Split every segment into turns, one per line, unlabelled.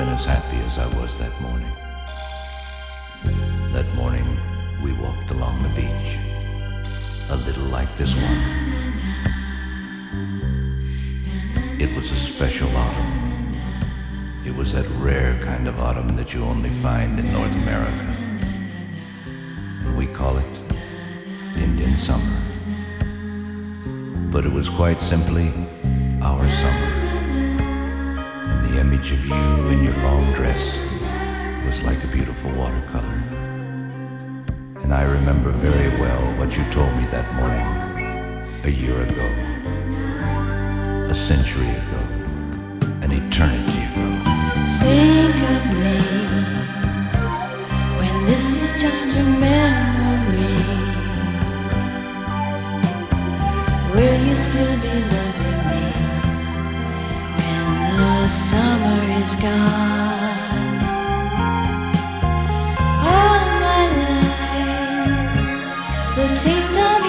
been as happy as I was that morning. That morning, we walked along the beach, a little like this one. It was a special autumn. It was that rare kind of autumn that you only find in North America. And we call it Indian summer. But it was quite simply our summer. The image of you in your long dress was like a beautiful watercolor. And I remember very well what you told me that morning, a year ago, a century ago, an eternity ago.
Think of me when this is just a memory. Will you still be summer is gone? All my life, the taste of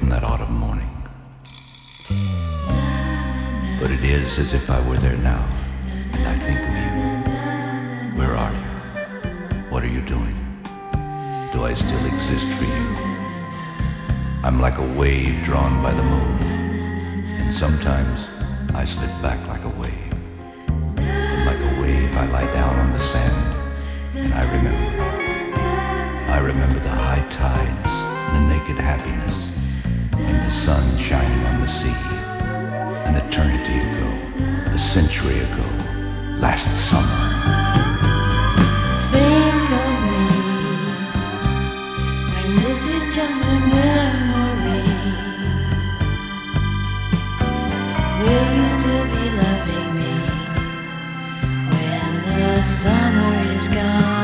from that autumn morning. But it is as if I were there now, and I think of you. Where are you? What are you doing? Do I still exist for you? I'm like a wave drawn by the moon, and sometimes I slip back like a wave. And like a wave, I lie down on the sand, and I remember. I remember the high tides, and the naked happiness, sun shining on the sea. An eternity ago, a century ago, last summer.
Think of me when this is just a memory. Will you still be loving me when the summer is gone?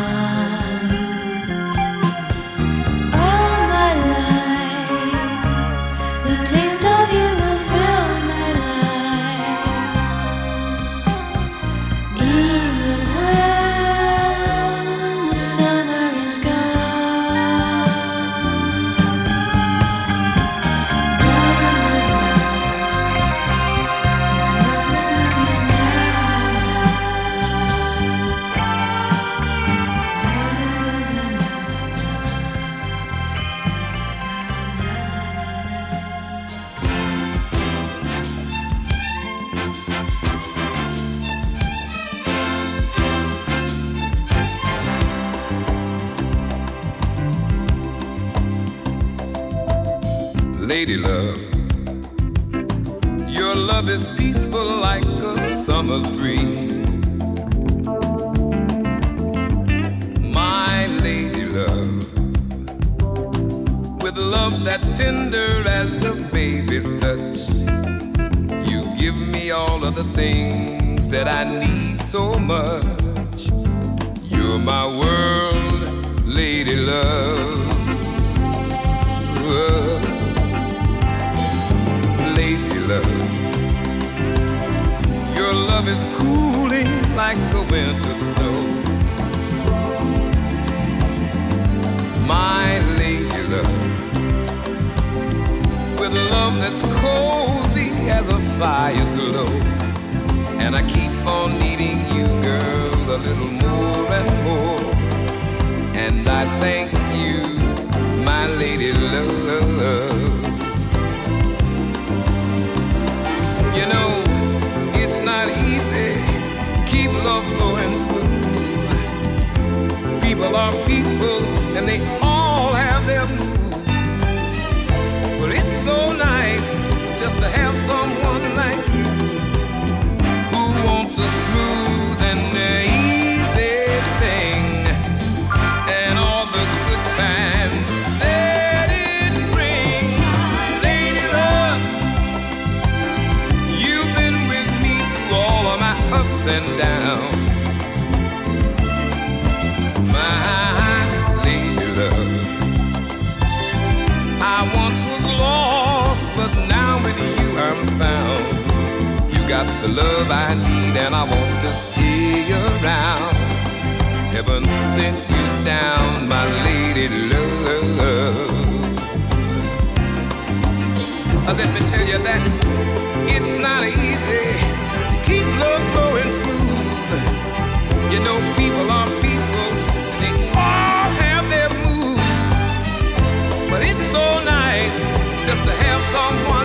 My
world, lady love. Lady love, your love is cooling like a winter snow. My lady love, with love that's cozy as a fire's glow. And I keep on needing you, girl, a little more. And I thank you, my lady love. You know, it's not easy. Keep love flowing smooth. People are people, and they all have their moods. But it's so nice just to have someone like the love I need, and I want to stay around. Heaven sent you down, my lady love. Uh, let me tell you that it's not easy. to Keep love going smooth. You know, people are people, they all have their moods. But it's so nice just to have someone.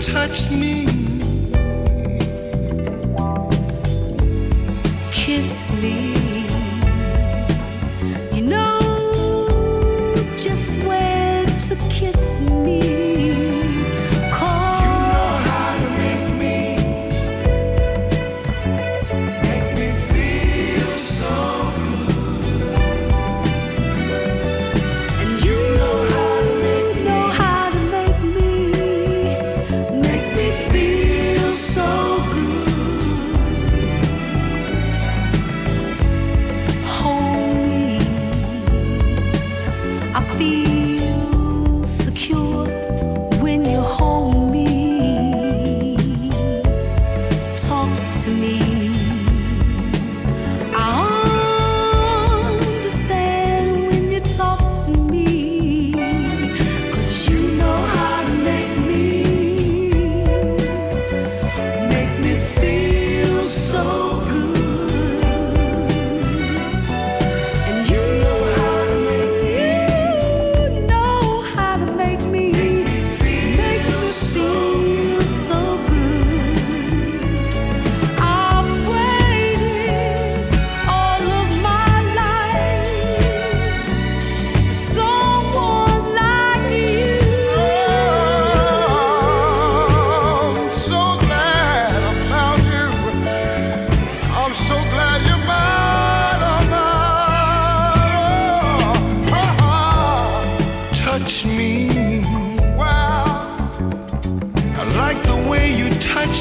touched me.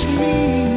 pushing me.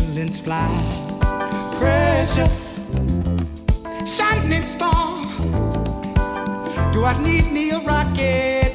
feelings fly. Precious, shining star. Do I need me a rocket?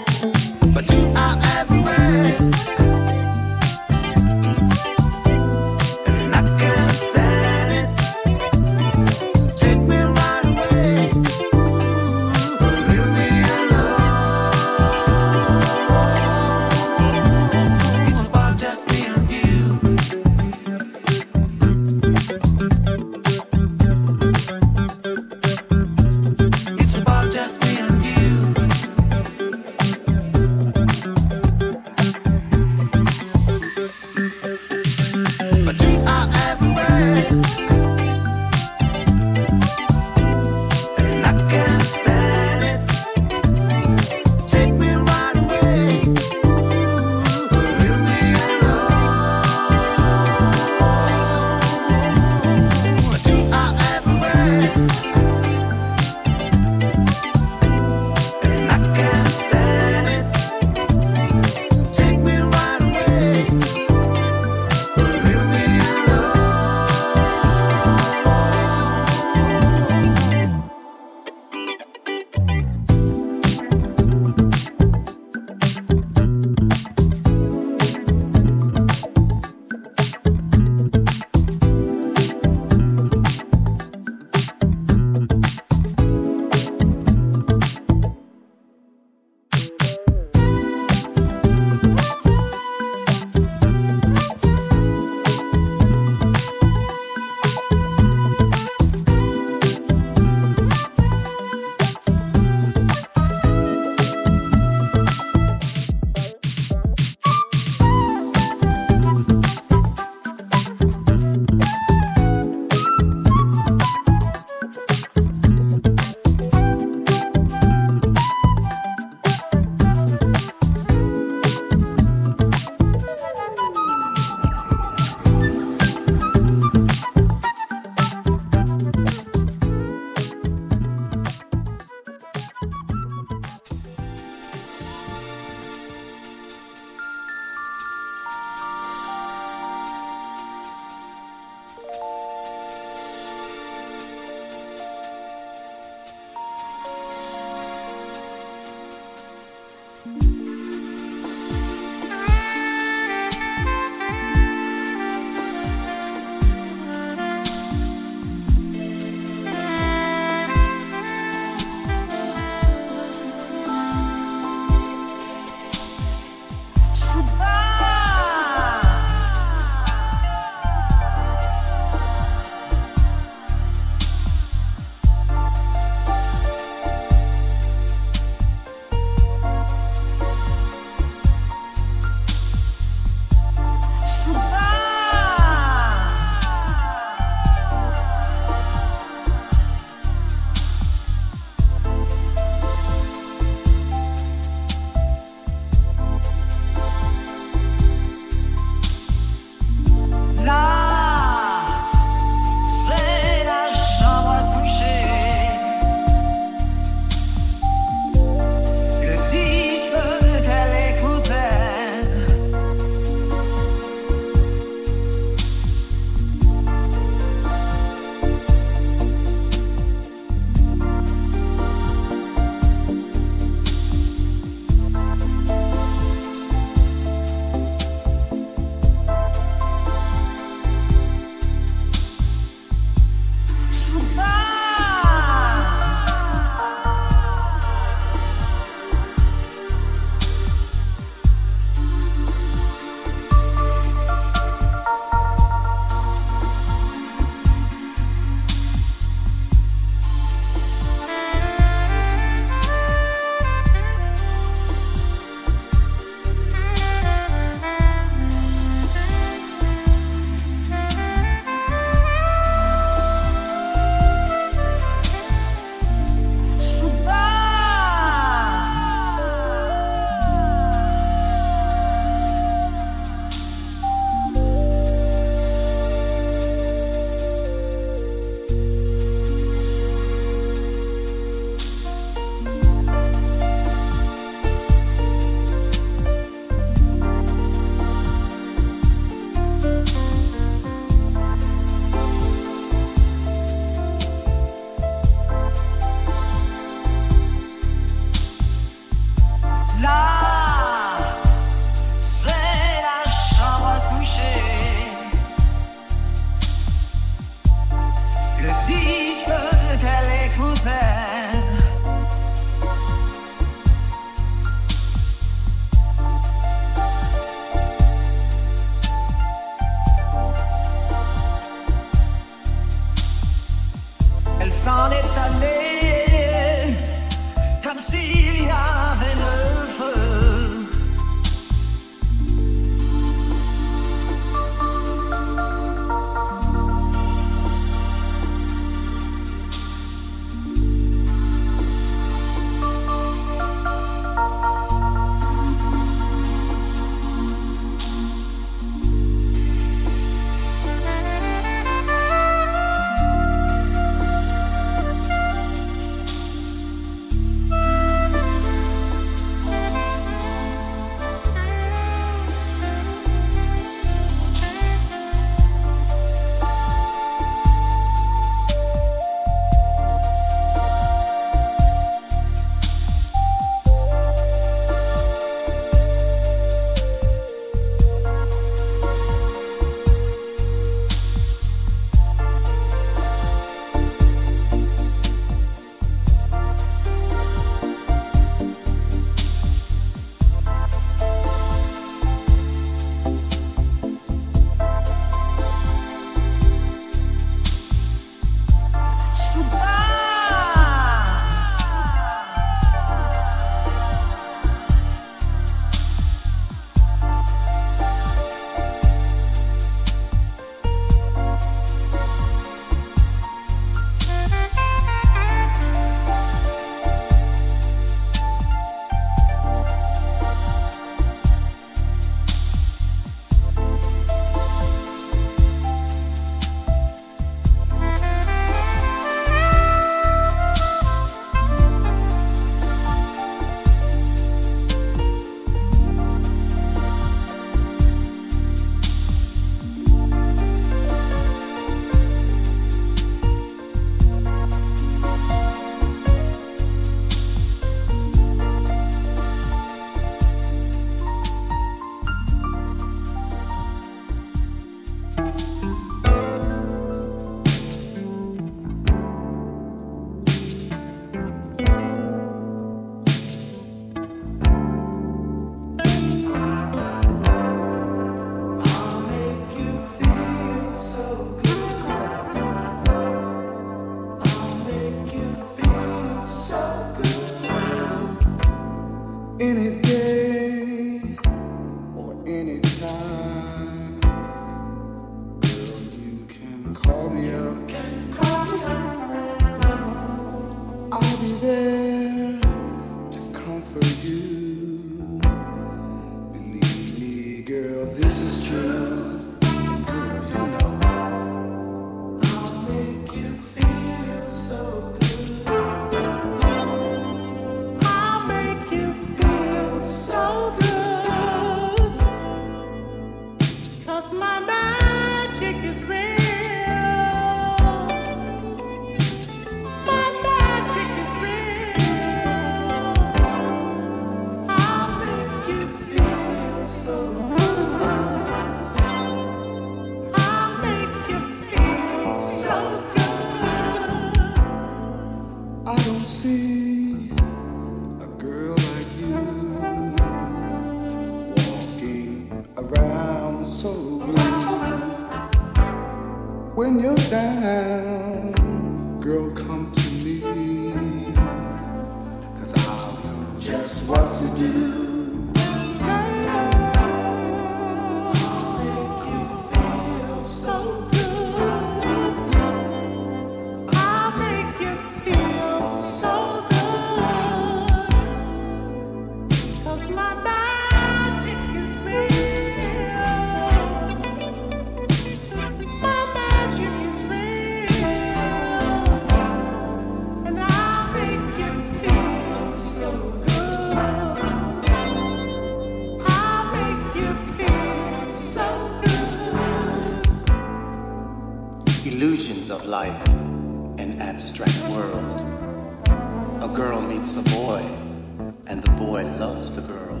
loves the girl.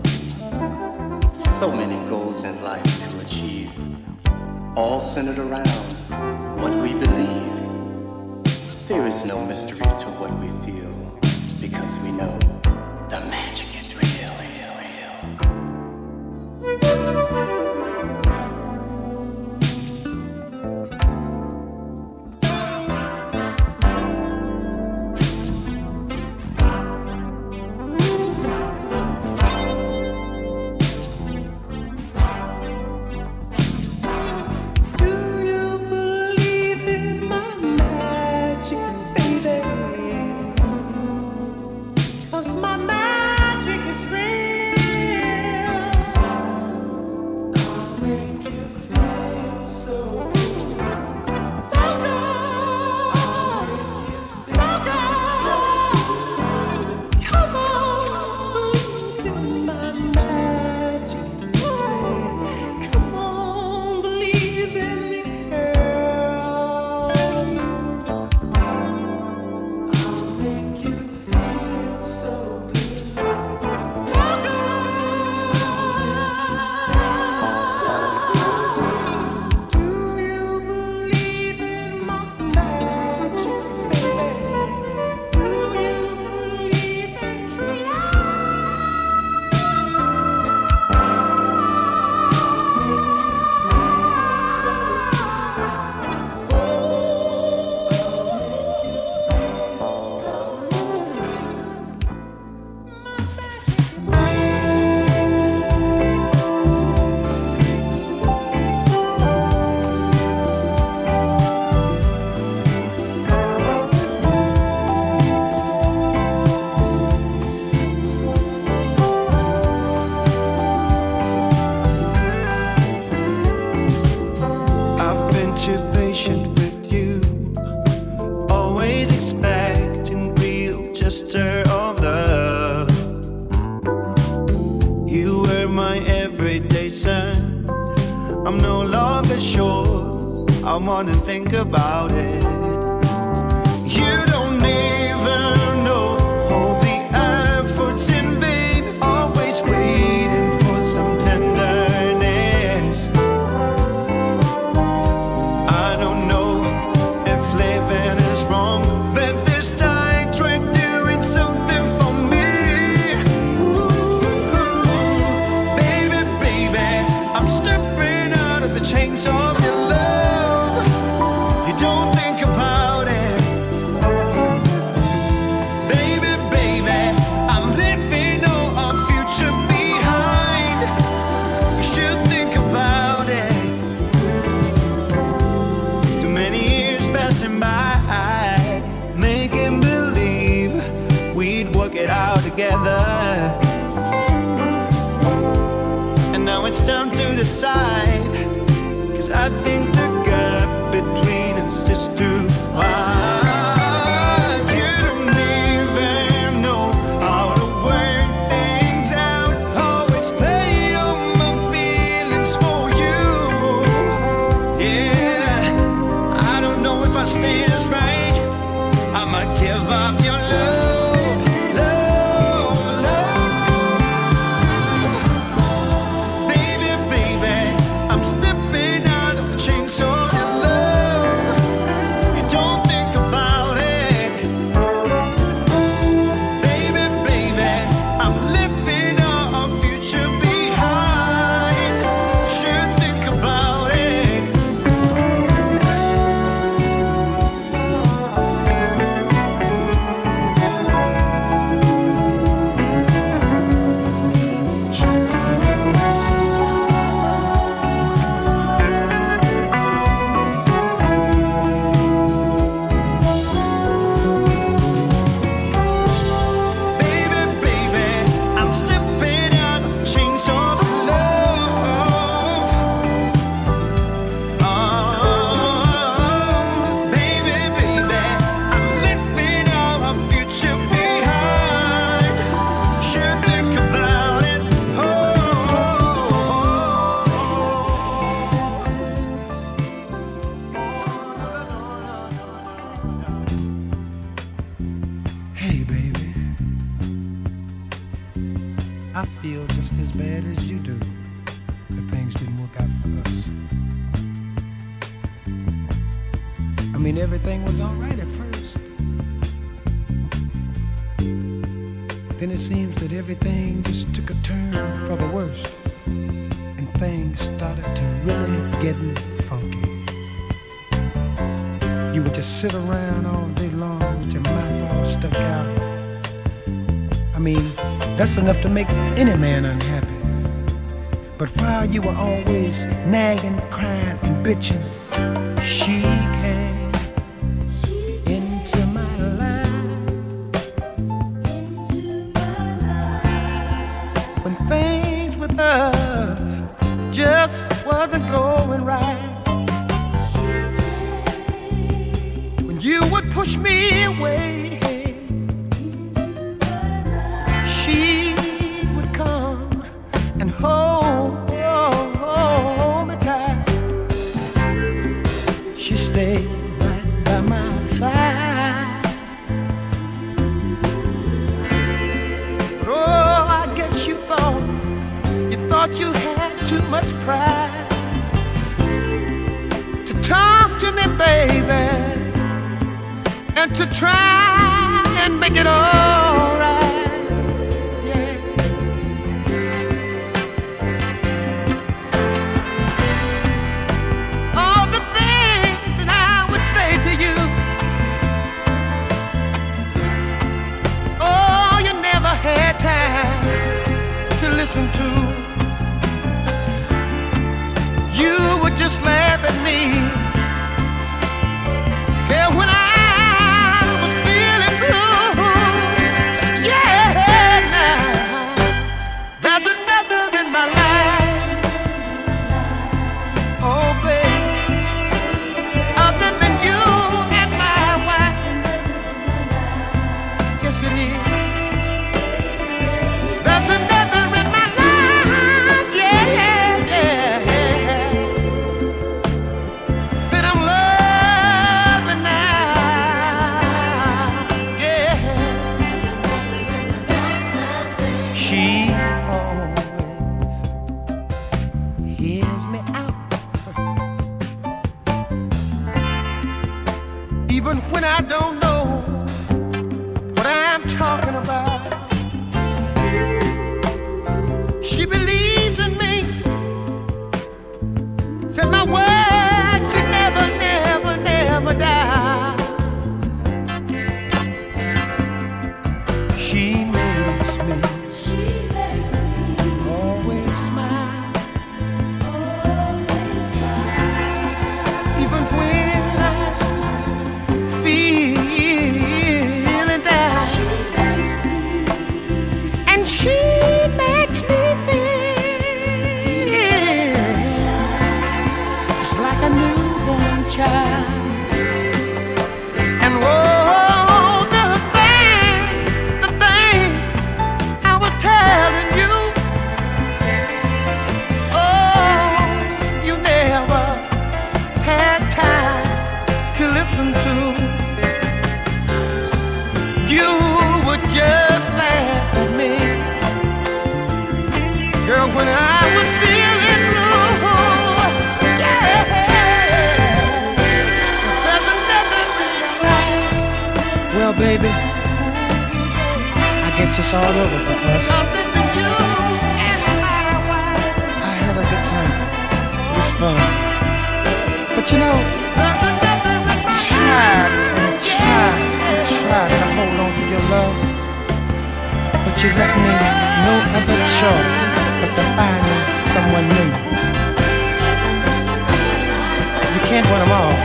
So many goals in life to achieve, all centered around what we believe. There is no mystery to what we feel because we know.
just enough to make any man unhappy. But while you were always nagging, crying, and bitching, she came into my life. When things with us just wasn't going right. When you would push me away. pride to talk to me, baby, and to try and make it all. even when I don't know what I'm talking about. She believes. all over for us. I had a good time. It was fun. But you know, I tried and tried and tried to hold on to your love. But you left me no other choice but to find someone new. You can't win them all.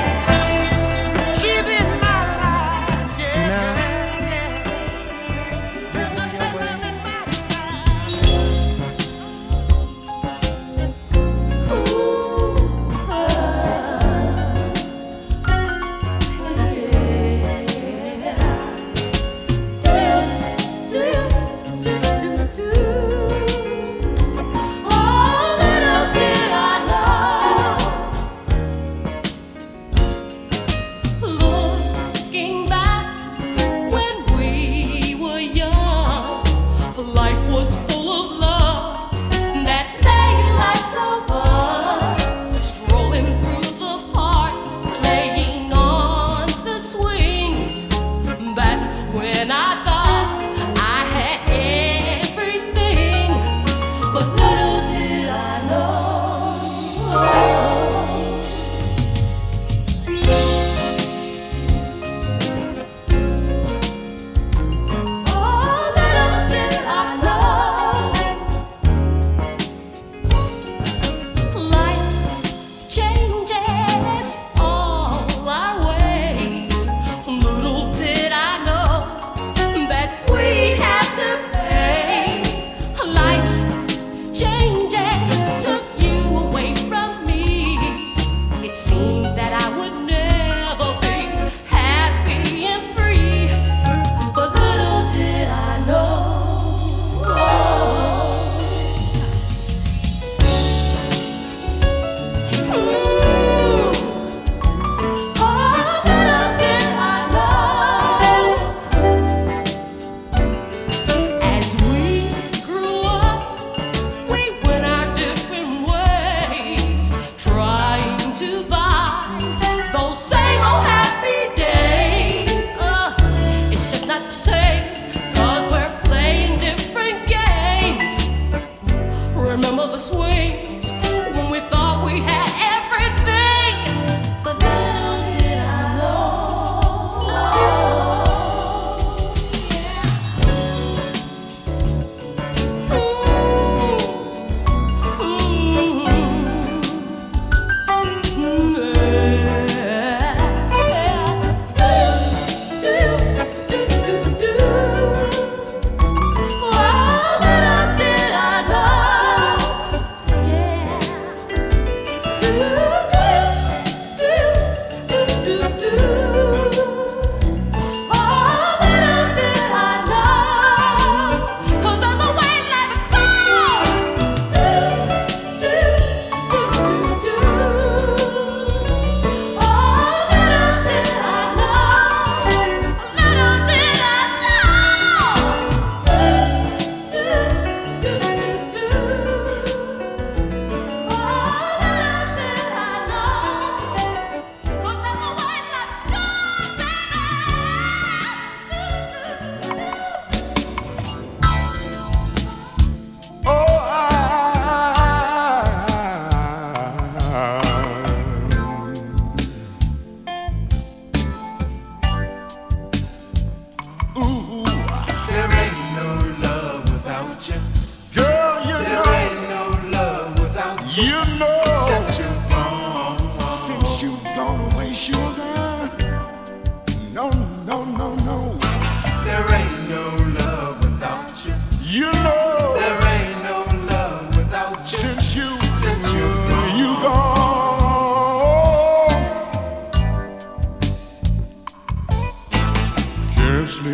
swing.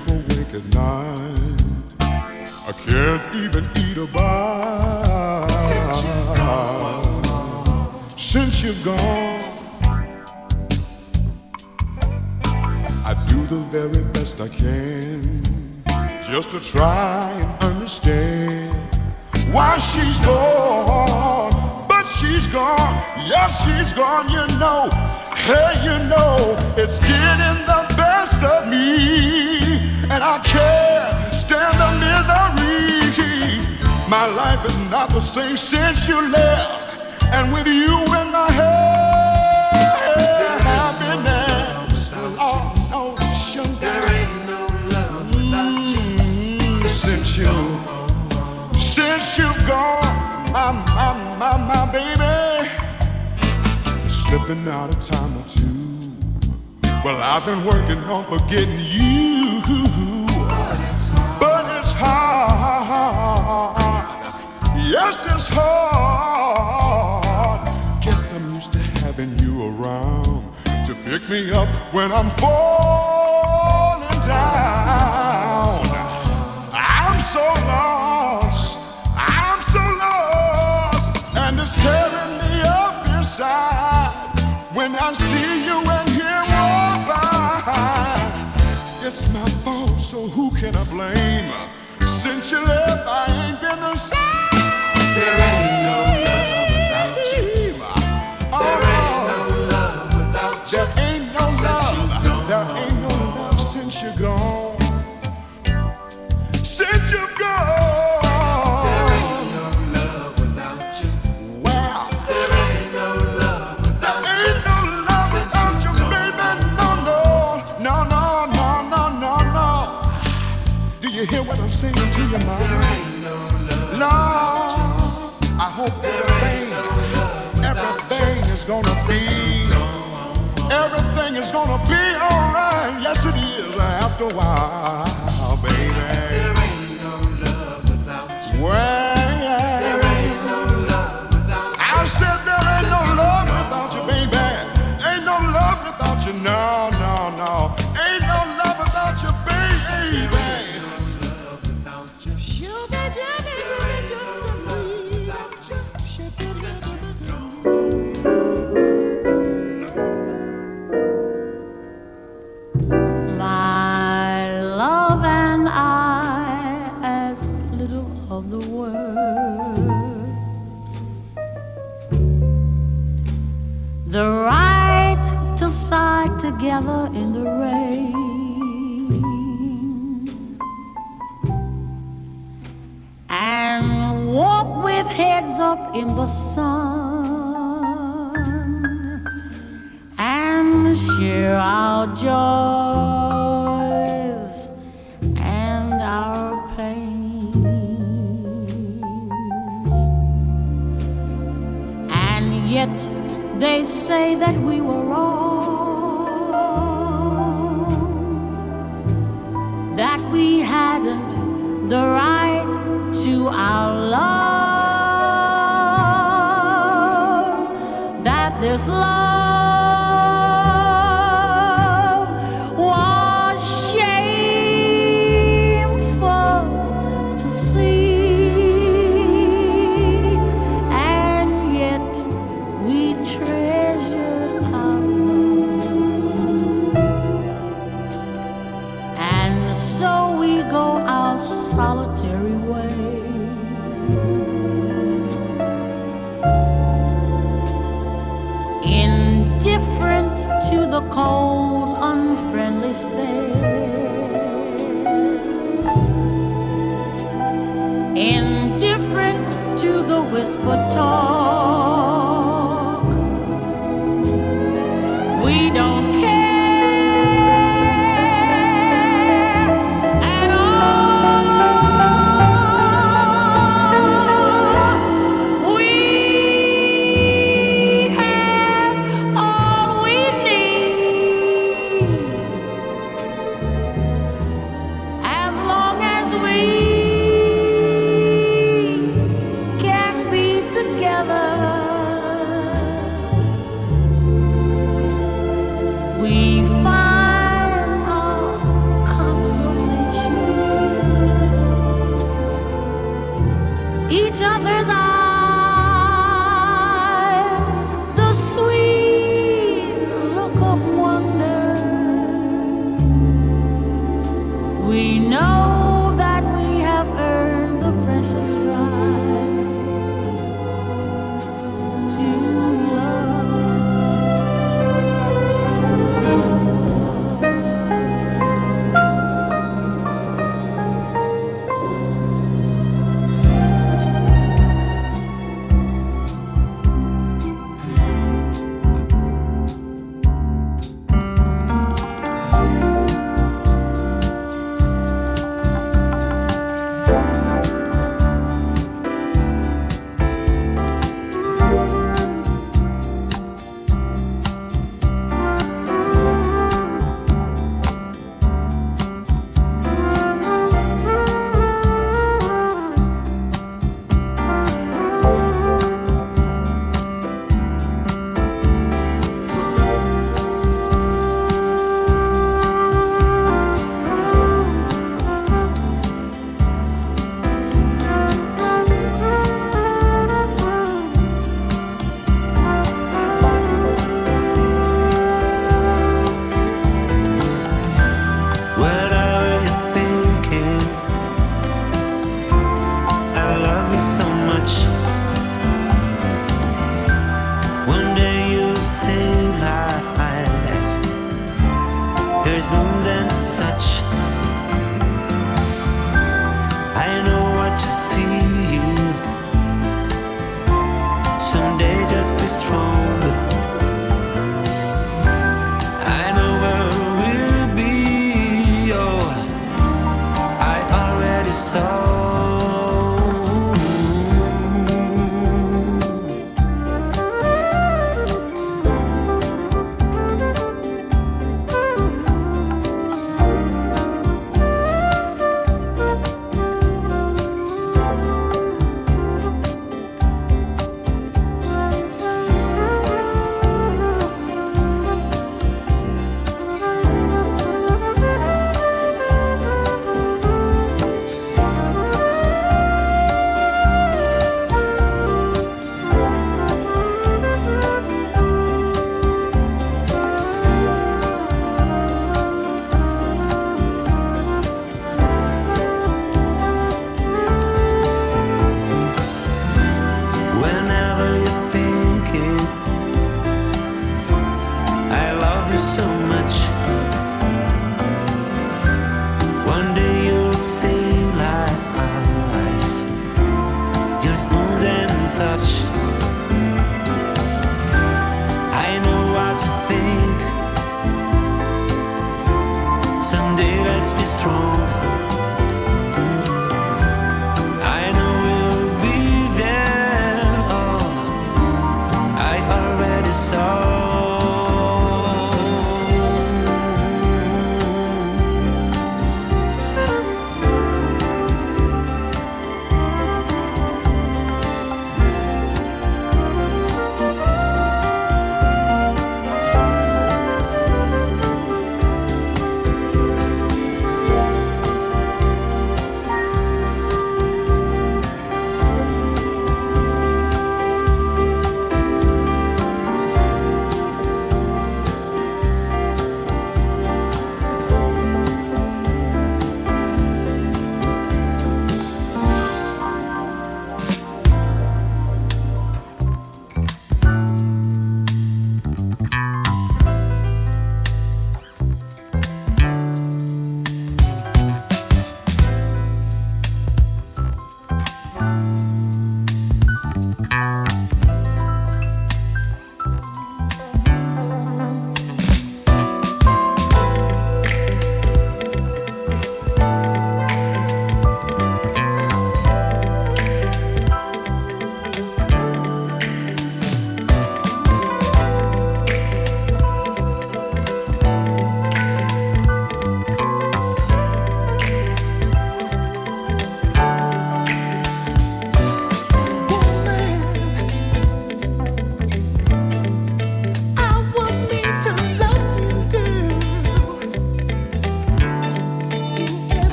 sleep awake at night. I can't even eat a bite. Since you're gone, Since you're gone I do the very best I can just to try and understand why she's gone. But she's gone, yes, she's gone, you know. Hey, you know, it's getting the best of me and I can't stand the misery. My life is not the same since you left, and with you in my head, happiness. Oh, no, sugar. There ain't no love without you. Since you, since you've gone, my, my, my, my baby, slipping out of time or two. Well, I've been working on forgetting you hard. Yes, it's hard. Guess I'm used to
having you around to pick me
up when I'm
falling down. I'm so lost. I'm so lost. And it's tearing me up inside when I see you and hear walk by. It's my fault, so who can I blame? Since you left, I ain't been the same. There ain't no love without you. There ain't no love without you. There ain't no since love. There ain't no love since you're gone. singing to your mama. No love, Lord, I hope everything, no everything is gonna be,
everything is gonna be alright. Yes, it is. After a while, baby. In the
sun